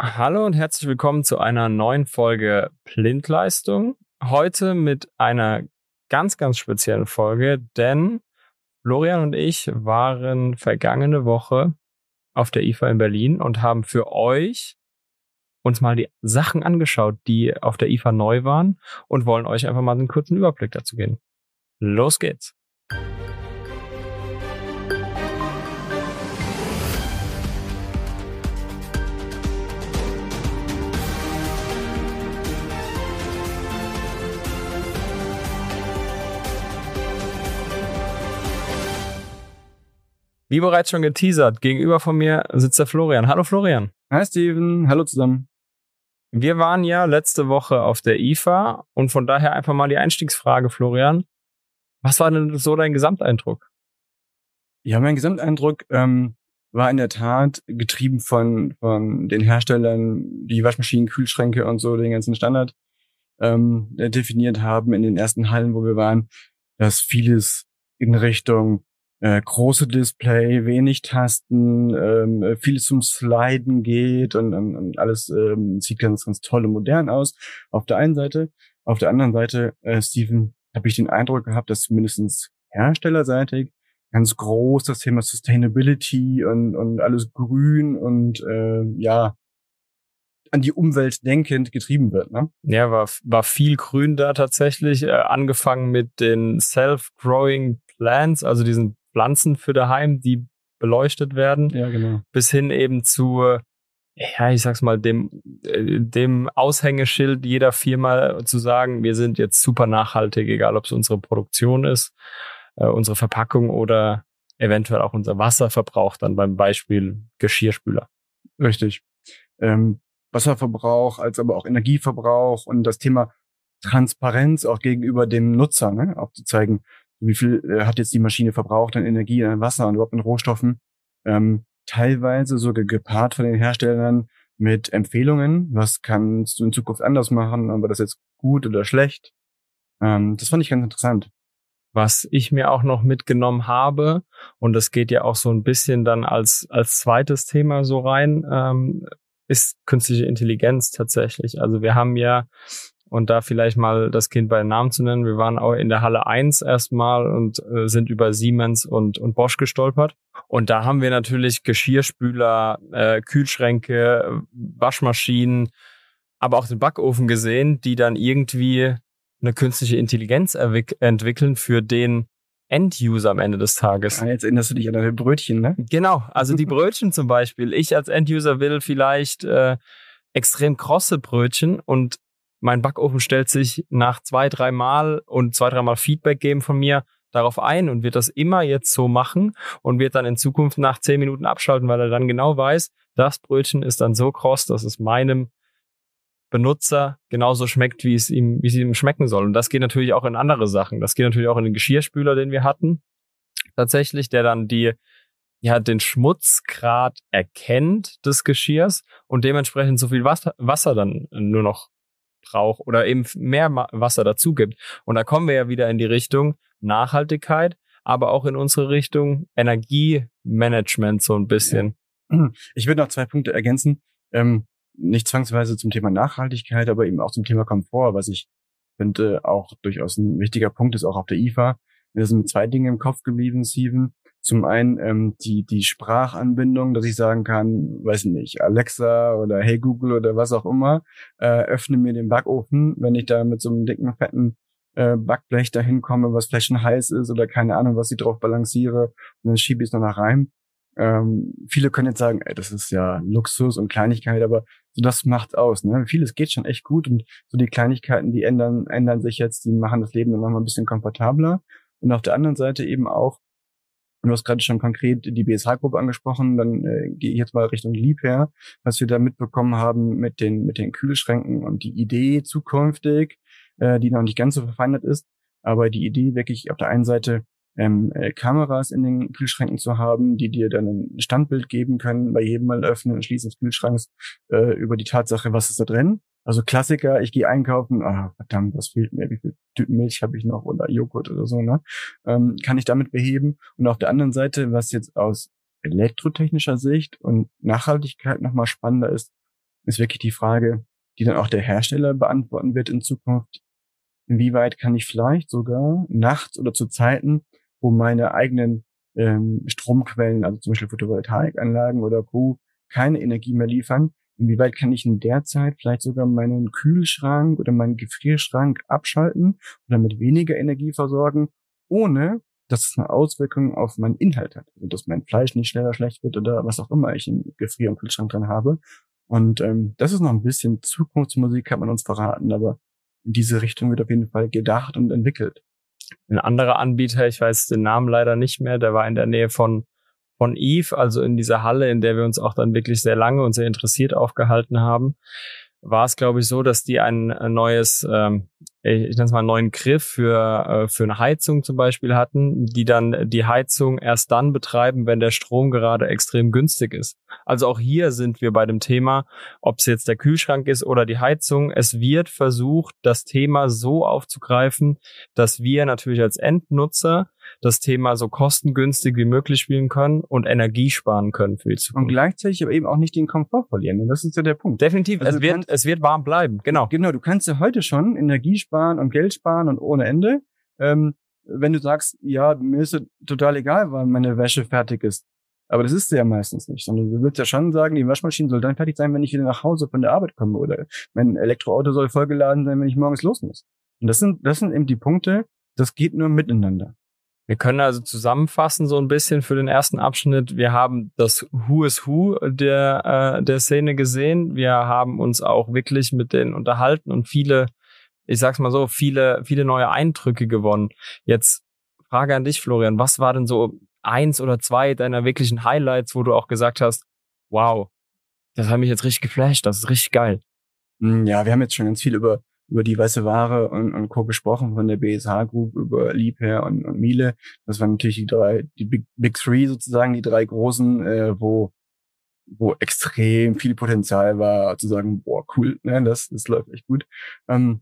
Hallo und herzlich willkommen zu einer neuen Folge Blindleistung. Heute mit einer ganz, ganz speziellen Folge, denn Florian und ich waren vergangene Woche auf der IFA in Berlin und haben für euch uns mal die Sachen angeschaut, die auf der IFA neu waren und wollen euch einfach mal einen kurzen Überblick dazu geben. Los geht's! Wie bereits schon geteasert, gegenüber von mir sitzt der Florian. Hallo Florian. Hi Steven, hallo zusammen. Wir waren ja letzte Woche auf der IFA und von daher einfach mal die Einstiegsfrage, Florian. Was war denn so dein Gesamteindruck? Ja, mein Gesamteindruck ähm, war in der Tat getrieben von, von den Herstellern, die Waschmaschinen, Kühlschränke und so den ganzen Standard ähm, definiert haben in den ersten Hallen, wo wir waren, dass vieles in Richtung äh, große Display, wenig Tasten, ähm, viel zum Sliden geht und, und, und alles ähm, sieht ganz, ganz toll und modern aus. Auf der einen Seite. Auf der anderen Seite, äh, Steven, habe ich den Eindruck gehabt, dass zumindestens herstellerseitig ganz groß das Thema Sustainability und, und alles grün und äh, ja, an die Umwelt denkend getrieben wird. Ne? Ja, war, war viel Grün da tatsächlich, äh, angefangen mit den Self-Growing Plants, also diesen Pflanzen für daheim, die beleuchtet werden. Ja, genau. Bis hin eben zu, ja, ich sag's mal, dem, äh, dem Aushängeschild jeder Firma zu sagen, wir sind jetzt super nachhaltig, egal ob es unsere Produktion ist, äh, unsere Verpackung oder eventuell auch unser Wasserverbrauch, dann beim Beispiel Geschirrspüler. Richtig. Ähm, Wasserverbrauch, als aber auch Energieverbrauch und das Thema Transparenz auch gegenüber dem Nutzer, ne, auch zu zeigen, wie viel äh, hat jetzt die Maschine verbraucht an Energie, an Wasser und überhaupt an Rohstoffen. Ähm, teilweise sogar gepaart von den Herstellern mit Empfehlungen, was kannst du in Zukunft anders machen, aber das jetzt gut oder schlecht. Ähm, das fand ich ganz interessant. Was ich mir auch noch mitgenommen habe, und das geht ja auch so ein bisschen dann als, als zweites Thema so rein, ähm, ist künstliche Intelligenz tatsächlich. Also wir haben ja und da vielleicht mal das Kind bei Namen zu nennen. Wir waren auch in der Halle 1 erstmal und äh, sind über Siemens und, und Bosch gestolpert. Und da haben wir natürlich Geschirrspüler, äh, Kühlschränke, Waschmaschinen, aber auch den Backofen gesehen, die dann irgendwie eine künstliche Intelligenz entwickeln für den End-User am Ende des Tages. Ah, jetzt erinnerst du dich an deine Brötchen, ne? Genau, also die Brötchen zum Beispiel. Ich als End-User will vielleicht äh, extrem krosse Brötchen und mein Backofen stellt sich nach zwei, drei Mal und zwei, dreimal Feedback geben von mir darauf ein und wird das immer jetzt so machen und wird dann in Zukunft nach zehn Minuten abschalten, weil er dann genau weiß, das Brötchen ist dann so kross, dass es meinem Benutzer genauso schmeckt, wie es ihm, wie es ihm schmecken soll. Und das geht natürlich auch in andere Sachen. Das geht natürlich auch in den Geschirrspüler, den wir hatten. Tatsächlich, der dann die, ja, den Schmutzgrad erkennt des Geschirrs und dementsprechend so viel Wasser, Wasser dann nur noch braucht oder eben mehr Wasser dazu gibt. Und da kommen wir ja wieder in die Richtung Nachhaltigkeit, aber auch in unsere Richtung Energiemanagement so ein bisschen. Ich würde noch zwei Punkte ergänzen. Ähm, nicht zwangsweise zum Thema Nachhaltigkeit, aber eben auch zum Thema Komfort, was ich finde auch durchaus ein wichtiger Punkt ist, auch auf der IFA. Mir sind zwei Dinge im Kopf geblieben, Steven. Zum einen ähm, die, die Sprachanbindung, dass ich sagen kann, weiß nicht, Alexa oder Hey Google oder was auch immer, äh, öffne mir den Backofen, wenn ich da mit so einem dicken, fetten äh, Backblech dahin komme, was vielleicht schon heiß ist oder keine Ahnung, was ich drauf balanciere und dann schiebe ich es noch nach rein. Ähm, viele können jetzt sagen, ey, das ist ja Luxus und Kleinigkeit, aber so das macht aus. Ne? Vieles geht schon echt gut und so die Kleinigkeiten, die ändern, ändern sich jetzt, die machen das Leben dann nochmal ein bisschen komfortabler. Und auf der anderen Seite eben auch, Du hast gerade schon konkret die BSH-Gruppe angesprochen, dann äh, gehe ich jetzt mal Richtung Liebherr, was wir da mitbekommen haben mit den, mit den Kühlschränken und die Idee zukünftig, äh, die noch nicht ganz so verfeinert ist, aber die Idee wirklich auf der einen Seite ähm, äh, Kameras in den Kühlschränken zu haben, die dir dann ein Standbild geben können bei jedem Mal öffnen und schließen des Kühlschranks äh, über die Tatsache, was ist da drin. Also Klassiker, ich gehe einkaufen, ah, verdammt, was fehlt mir, wie viel Tüten Milch habe ich noch oder Joghurt oder so, ne? Ähm, kann ich damit beheben. Und auf der anderen Seite, was jetzt aus elektrotechnischer Sicht und Nachhaltigkeit nochmal spannender ist, ist wirklich die Frage, die dann auch der Hersteller beantworten wird in Zukunft. Inwieweit kann ich vielleicht sogar nachts oder zu Zeiten, wo meine eigenen ähm, Stromquellen, also zum Beispiel Photovoltaikanlagen oder Co., keine Energie mehr liefern, inwieweit kann ich in der Zeit vielleicht sogar meinen Kühlschrank oder meinen Gefrierschrank abschalten oder mit weniger Energie versorgen, ohne dass es eine Auswirkung auf meinen Inhalt hat. Also dass mein Fleisch nicht schneller schlecht wird oder was auch immer ich im Gefrier- und Kühlschrank dran habe. Und ähm, das ist noch ein bisschen Zukunftsmusik, kann man uns verraten, aber in diese Richtung wird auf jeden Fall gedacht und entwickelt. Ein anderer Anbieter, ich weiß den Namen leider nicht mehr, der war in der Nähe von von Eve, also in dieser Halle, in der wir uns auch dann wirklich sehr lange und sehr interessiert aufgehalten haben war es, glaube ich, so, dass die ein, neues, ähm, ich nenne es mal einen neuen Griff für, äh, für eine Heizung zum Beispiel hatten, die dann die Heizung erst dann betreiben, wenn der Strom gerade extrem günstig ist. Also auch hier sind wir bei dem Thema, ob es jetzt der Kühlschrank ist oder die Heizung. Es wird versucht, das Thema so aufzugreifen, dass wir natürlich als Endnutzer das Thema so kostengünstig wie möglich spielen können und Energie sparen können für die Zukunft. Und gleichzeitig aber eben auch nicht den Komfort verlieren. Das ist ja der Punkt. Definitiv. Also es wird, es wird warm bleiben. Genau. Genau. Du kannst ja heute schon Energie sparen und Geld sparen und ohne Ende. Ähm, wenn du sagst, ja, mir ist total egal, wann meine Wäsche fertig ist. Aber das ist ja meistens nicht, sondern du willst ja schon sagen, die Waschmaschine soll dann fertig sein, wenn ich wieder nach Hause von der Arbeit komme oder mein Elektroauto soll vollgeladen sein, wenn ich morgens los muss. Und das sind, das sind eben die Punkte, das geht nur miteinander. Wir können also zusammenfassen so ein bisschen für den ersten Abschnitt. Wir haben das Who is Who der, äh, der Szene gesehen. Wir haben uns auch wirklich mit denen unterhalten und viele, ich sag's mal so, viele, viele neue Eindrücke gewonnen. Jetzt Frage an dich, Florian. Was war denn so eins oder zwei deiner wirklichen Highlights, wo du auch gesagt hast, wow, das hat mich jetzt richtig geflasht, das ist richtig geil. Hm, ja, wir haben jetzt schon ganz viel über über die weiße Ware und, und Co. gesprochen von der BSH Group, über Liebherr und, und Miele. Das waren natürlich die drei, die Big, Big Three sozusagen, die drei großen, äh, wo, wo extrem viel Potenzial war, zu sagen, boah, cool, ne, das, das läuft echt gut. Ähm,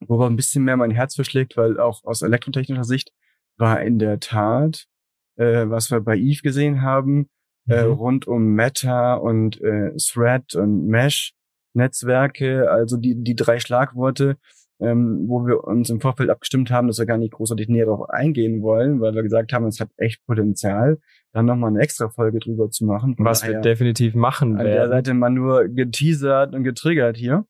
wo aber ein bisschen mehr mein Herz verschlägt, weil auch aus elektrotechnischer Sicht war in der Tat, äh, was wir bei Eve gesehen haben, äh, mhm. äh, rund um Meta und äh, Thread und Mesh, Netzwerke, also die, die drei Schlagworte, ähm, wo wir uns im Vorfeld abgestimmt haben, dass wir gar nicht großartig näher darauf eingehen wollen, weil wir gesagt haben, es hat echt Potenzial, dann nochmal eine extra Folge drüber zu machen. Was wir definitiv machen werden. An der Seite mal nur geteasert und getriggert hier.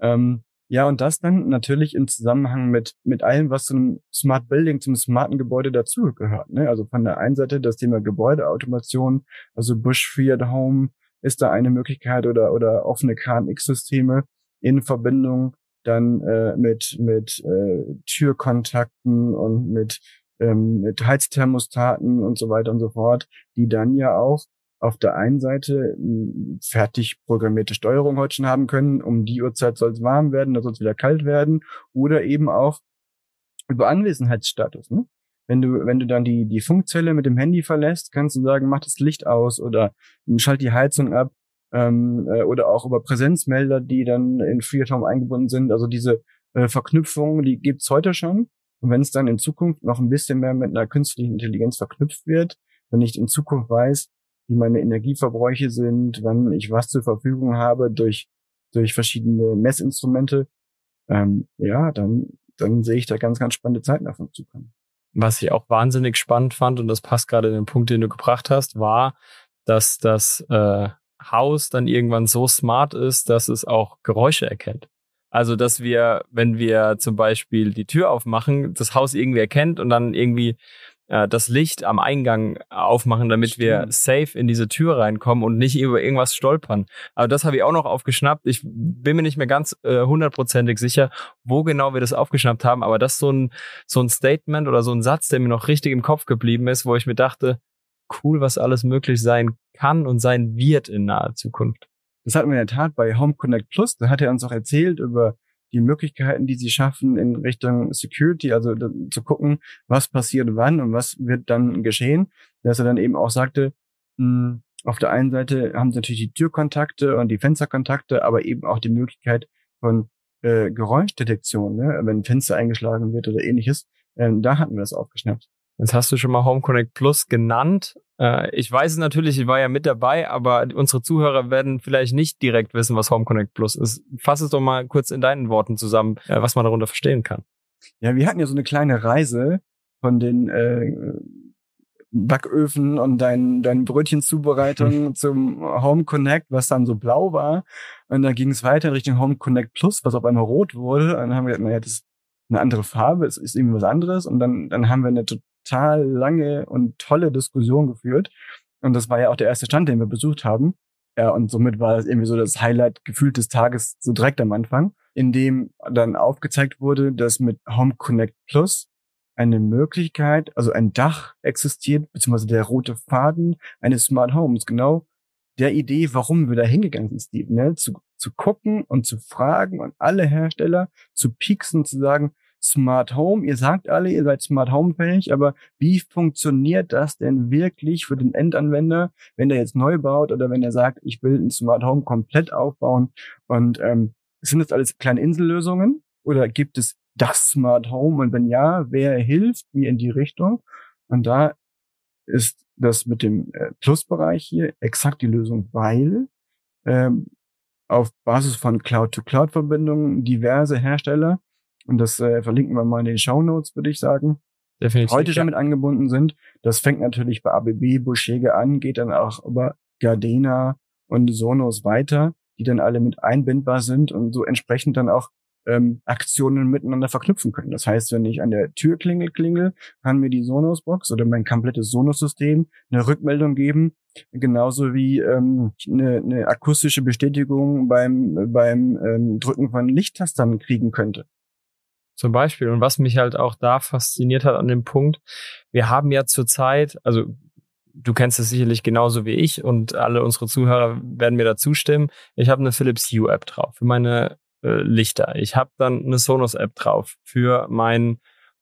Ähm, ja, und das dann natürlich im Zusammenhang mit, mit allem, was zum Smart Building, zum smarten Gebäude dazugehört. Ne? Also von der einen Seite das Thema Gebäudeautomation, also Bush Free at Home, ist da eine Möglichkeit oder, oder offene KNX-Systeme in Verbindung dann äh, mit, mit äh, Türkontakten und mit, ähm, mit Heizthermostaten und so weiter und so fort, die dann ja auch auf der einen Seite fertig programmierte Steuerung heute schon haben können, um die Uhrzeit soll es warm werden, da soll es wieder kalt werden, oder eben auch über Anwesenheitsstatus. Ne? Wenn du, wenn du dann die, die Funkzelle mit dem Handy verlässt, kannst du sagen, mach das Licht aus oder schalt die Heizung ab ähm, äh, oder auch über Präsenzmelder, die dann in FreeTime eingebunden sind. Also diese äh, Verknüpfung, die gibt's heute schon. Und wenn es dann in Zukunft noch ein bisschen mehr mit einer künstlichen Intelligenz verknüpft wird, wenn ich in Zukunft weiß, wie meine Energieverbräuche sind, wann ich was zur Verfügung habe durch, durch verschiedene Messinstrumente, ähm, ja, dann, dann sehe ich da ganz, ganz spannende Zeiten davon zukommen was ich auch wahnsinnig spannend fand, und das passt gerade in den Punkt, den du gebracht hast, war, dass das äh, Haus dann irgendwann so smart ist, dass es auch Geräusche erkennt. Also, dass wir, wenn wir zum Beispiel die Tür aufmachen, das Haus irgendwie erkennt und dann irgendwie äh, das Licht am Eingang aufmachen, damit Stimmt. wir safe in diese Tür reinkommen und nicht über irgendwas stolpern. Aber das habe ich auch noch aufgeschnappt. Ich bin mir nicht mehr ganz äh, hundertprozentig sicher, wo genau wir das aufgeschnappt haben. Aber das ist so ein, so ein Statement oder so ein Satz, der mir noch richtig im Kopf geblieben ist, wo ich mir dachte, cool, was alles möglich sein kann und sein wird in naher Zukunft. Das hatten wir in der Tat bei Home Connect Plus. Da hat er uns auch erzählt über die Möglichkeiten, die sie schaffen in Richtung Security, also zu gucken, was passiert wann und was wird dann geschehen, dass er dann eben auch sagte, mh, hm, auf der einen Seite haben sie natürlich die Türkontakte und die Fensterkontakte, aber eben auch die Möglichkeit von äh, Geräuschdetektion, ne? wenn ein Fenster eingeschlagen wird oder ähnliches. Ähm, da hatten wir das aufgeschnappt. Jetzt hast du schon mal Home Connect Plus genannt. Äh, ich weiß es natürlich, ich war ja mit dabei, aber unsere Zuhörer werden vielleicht nicht direkt wissen, was Home Connect Plus ist. Fass es doch mal kurz in deinen Worten zusammen, äh, was man darunter verstehen kann. Ja, wir hatten ja so eine kleine Reise von den äh, Backöfen und dein, dein Brötchenzubereitung zum Home Connect, was dann so blau war. Und dann ging es weiter in Richtung Home Connect Plus, was auf einmal rot wurde. Und dann haben wir gesagt, naja, das ist eine andere Farbe, es ist irgendwie was anderes. Und dann, dann haben wir eine total lange und tolle Diskussion geführt. Und das war ja auch der erste Stand, den wir besucht haben. Ja, und somit war es irgendwie so das Highlight gefühlt des Tages so direkt am Anfang, in dem dann aufgezeigt wurde, dass mit Home Connect Plus eine Möglichkeit, also ein Dach existiert, beziehungsweise der rote Faden eines Smart Homes, genau der Idee, warum wir da hingegangen sind, Steve, ne? zu, zu gucken und zu fragen und alle Hersteller zu pieksen, zu sagen, Smart Home, ihr sagt alle, ihr seid Smart Home fähig, aber wie funktioniert das denn wirklich für den Endanwender, wenn der jetzt neu baut oder wenn er sagt, ich will ein Smart Home komplett aufbauen? Und ähm, sind das alles kleine Insellösungen oder gibt es das Smart Home? Und wenn ja, wer hilft mir in die Richtung? Und da ist das mit dem äh, Plusbereich hier exakt die Lösung, weil ähm, auf Basis von Cloud-to-Cloud-Verbindungen diverse Hersteller und das äh, verlinken wir mal in den Show Notes, würde ich sagen. Definitiv. Heute schon ja. mit angebunden sind. Das fängt natürlich bei ABB, Buschege an, geht dann auch über Gardena und Sonos weiter, die dann alle mit einbindbar sind und so entsprechend dann auch ähm, Aktionen miteinander verknüpfen können. Das heißt, wenn ich an der Tür klingel, klingel, kann mir die Sonos-Box oder mein komplettes Sonos-System eine Rückmeldung geben, genauso wie ähm, eine, eine akustische Bestätigung beim, beim ähm, Drücken von Lichttastern kriegen könnte. Zum Beispiel. Und was mich halt auch da fasziniert hat an dem Punkt, wir haben ja zurzeit, also du kennst es sicherlich genauso wie ich und alle unsere Zuhörer werden mir da zustimmen. Ich habe eine Philips Hue App drauf für meine äh, Lichter. Ich habe dann eine Sonos App drauf für mein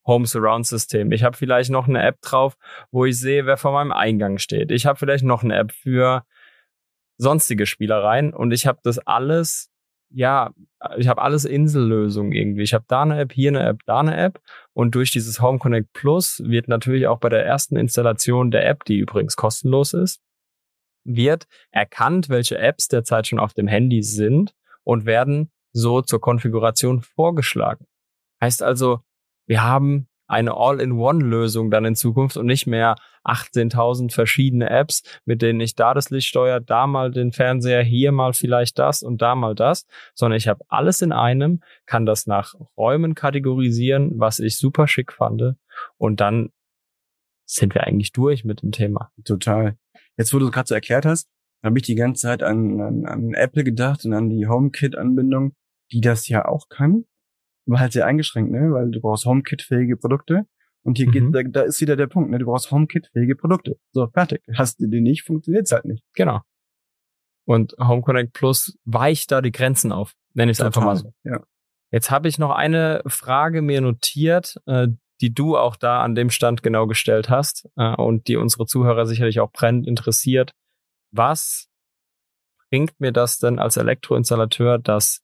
Home Surround System. Ich habe vielleicht noch eine App drauf, wo ich sehe, wer vor meinem Eingang steht. Ich habe vielleicht noch eine App für sonstige Spielereien und ich habe das alles ja, ich habe alles Insellösungen irgendwie. Ich habe da eine App, hier eine App, da eine App. Und durch dieses Home Connect Plus wird natürlich auch bei der ersten Installation der App, die übrigens kostenlos ist, wird erkannt, welche Apps derzeit schon auf dem Handy sind und werden so zur Konfiguration vorgeschlagen. Heißt also, wir haben eine All-in-One-Lösung dann in Zukunft und nicht mehr 18.000 verschiedene Apps, mit denen ich da das Licht steuere, da mal den Fernseher, hier mal vielleicht das und da mal das, sondern ich habe alles in einem, kann das nach Räumen kategorisieren, was ich super schick fand und dann sind wir eigentlich durch mit dem Thema. Total. Jetzt, wo du es gerade so erklärt hast, habe ich die ganze Zeit an, an, an Apple gedacht und an die HomeKit-Anbindung, die das ja auch kann war halt sehr eingeschränkt, ne? Weil du brauchst HomeKit-fähige Produkte. Und hier mhm. geht, da, da ist wieder der Punkt, ne? Du brauchst HomeKit-fähige Produkte. So, fertig. Hast du die nicht, funktioniert's halt nicht. Genau. Und Home Connect Plus weicht da die Grenzen auf, nenne ich es einfach mal so. Ja. Jetzt habe ich noch eine Frage mir notiert, äh, die du auch da an dem Stand genau gestellt hast äh, und die unsere Zuhörer sicherlich auch brennend interessiert. Was bringt mir das denn als Elektroinstallateur, dass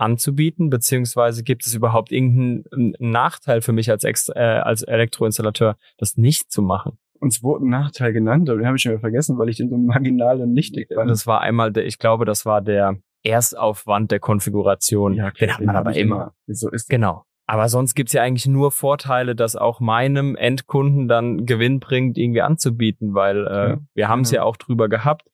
anzubieten, beziehungsweise gibt es überhaupt irgendeinen Nachteil für mich als, Ex äh, als Elektroinstallateur, das nicht zu machen? Uns wurde ein Nachteil genannt, aber den habe ich schon wieder vergessen, weil ich den so marginal und nichtig fand. Das war einmal, der, ich glaube, das war der Erstaufwand der Konfiguration. Ja, klar, den hat man aber immer. immer. So ist genau. Aber sonst gibt's ja eigentlich nur Vorteile, das auch meinem Endkunden dann Gewinn bringt, irgendwie anzubieten, weil äh, wir haben es ja. ja auch drüber gehabt.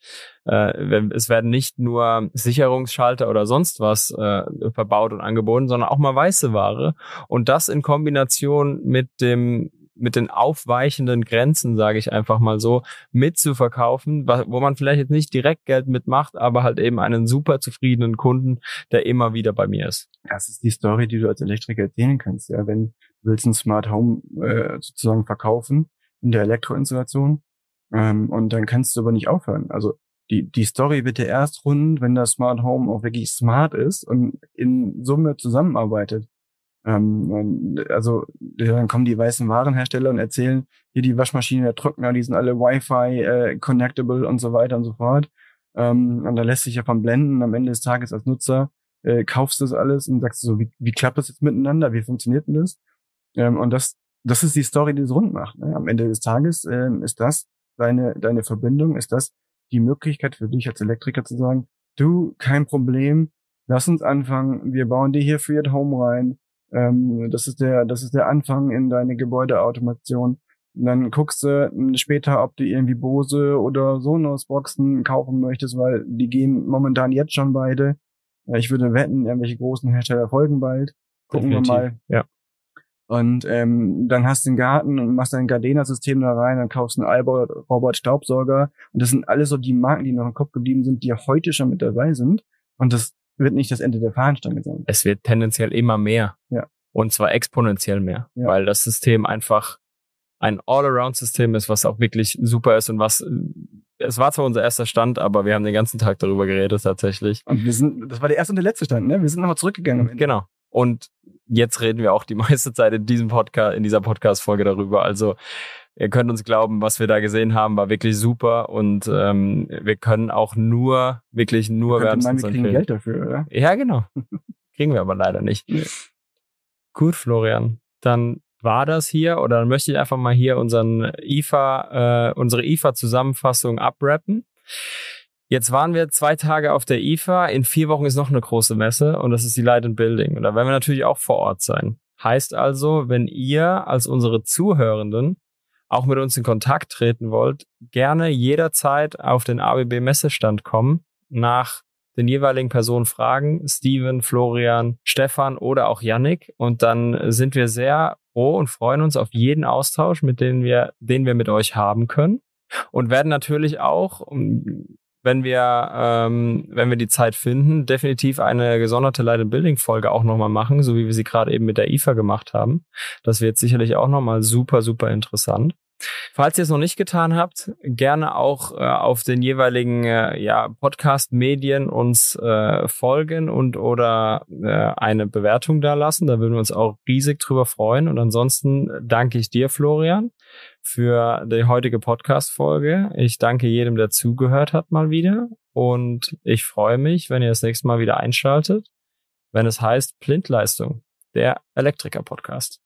Äh, es werden nicht nur Sicherungsschalter oder sonst was äh, verbaut und angeboten, sondern auch mal weiße Ware. Und das in Kombination mit dem mit den aufweichenden Grenzen, sage ich einfach mal so, mitzuverkaufen, wo man vielleicht jetzt nicht direkt Geld mitmacht, aber halt eben einen super zufriedenen Kunden, der immer wieder bei mir ist. Das ist die Story, die du als Elektriker erzählen kannst. Ja, wenn du willst ein Smart Home äh, sozusagen verkaufen in der Elektroinstallation ähm, und dann kannst du aber nicht aufhören. Also die, die Story wird ja erst rund, wenn das Smart Home auch wirklich smart ist und in Summe zusammenarbeitet. Ähm, also dann kommen die weißen Warenhersteller und erzählen, hier die Waschmaschine, der Trockner, die sind alle Wi-Fi äh, connectable und so weiter und so fort. Ähm, und da lässt sich ja von blenden. Am Ende des Tages als Nutzer äh, kaufst du das alles und sagst so, wie, wie klappt das jetzt miteinander? Wie funktioniert denn das? Ähm, und das das ist die Story, die es rund macht. Ne? Am Ende des Tages ähm, ist das deine, deine Verbindung, ist das die Möglichkeit für dich als Elektriker zu sagen, du, kein Problem, lass uns anfangen, wir bauen dir hier Free at Home rein. Ähm, das ist der, das ist der Anfang in deine Gebäudeautomation. Und dann guckst du später, ob du irgendwie Bose oder Sonos-Boxen kaufen möchtest, weil die gehen momentan jetzt schon beide. Ich würde wetten, irgendwelche großen Hersteller folgen bald. Gucken Definitiv. wir mal. Ja. Und ähm, dann hast du einen Garten und machst dein Gardena-System da rein, dann kaufst du einen Albert Staubsauger. Und das sind alles so die Marken, die noch im Kopf geblieben sind, die heute schon mit dabei sind. Und das wird nicht das Ende der Fahnenstange sein. Es wird tendenziell immer mehr. Ja. Und zwar exponentiell mehr. Ja. Weil das System einfach ein All-Around-System ist, was auch wirklich super ist und was es war zwar unser erster Stand, aber wir haben den ganzen Tag darüber geredet tatsächlich. Und wir sind, das war der erste und der letzte Stand, ne? Wir sind nochmal zurückgegangen. Genau. Und jetzt reden wir auch die meiste Zeit in diesem Podcast, in dieser Podcast-Folge darüber. Also ihr könnt uns glauben, was wir da gesehen haben, war wirklich super und ähm, wir können auch nur, wirklich nur wir meinen, wir kriegen Geld dafür, oder? Ja, genau. kriegen wir aber leider nicht. Nee. Gut, Florian. Dann war das hier oder dann möchte ich einfach mal hier unseren IFA, äh, unsere IFA-Zusammenfassung abrappen. Jetzt waren wir zwei Tage auf der IFA. In vier Wochen ist noch eine große Messe und das ist die Light and Building. Und da werden wir natürlich auch vor Ort sein. Heißt also, wenn ihr als unsere Zuhörenden auch mit uns in Kontakt treten wollt, gerne jederzeit auf den ABB Messestand kommen, nach den jeweiligen Personen fragen, Steven, Florian, Stefan oder auch Yannick. Und dann sind wir sehr froh und freuen uns auf jeden Austausch, mit dem wir, den wir mit euch haben können. Und werden natürlich auch, wenn wir, ähm, wenn wir die Zeit finden, definitiv eine gesonderte Light Building Folge auch nochmal machen, so wie wir sie gerade eben mit der IFA gemacht haben. Das wird sicherlich auch nochmal super, super interessant. Falls ihr es noch nicht getan habt, gerne auch äh, auf den jeweiligen äh, ja, Podcast-Medien uns äh, folgen und oder äh, eine Bewertung da lassen. Da würden wir uns auch riesig drüber freuen. Und ansonsten danke ich dir, Florian, für die heutige Podcast-Folge. Ich danke jedem, der zugehört hat, mal wieder. Und ich freue mich, wenn ihr das nächste Mal wieder einschaltet, wenn es heißt Blindleistung, der Elektriker-Podcast.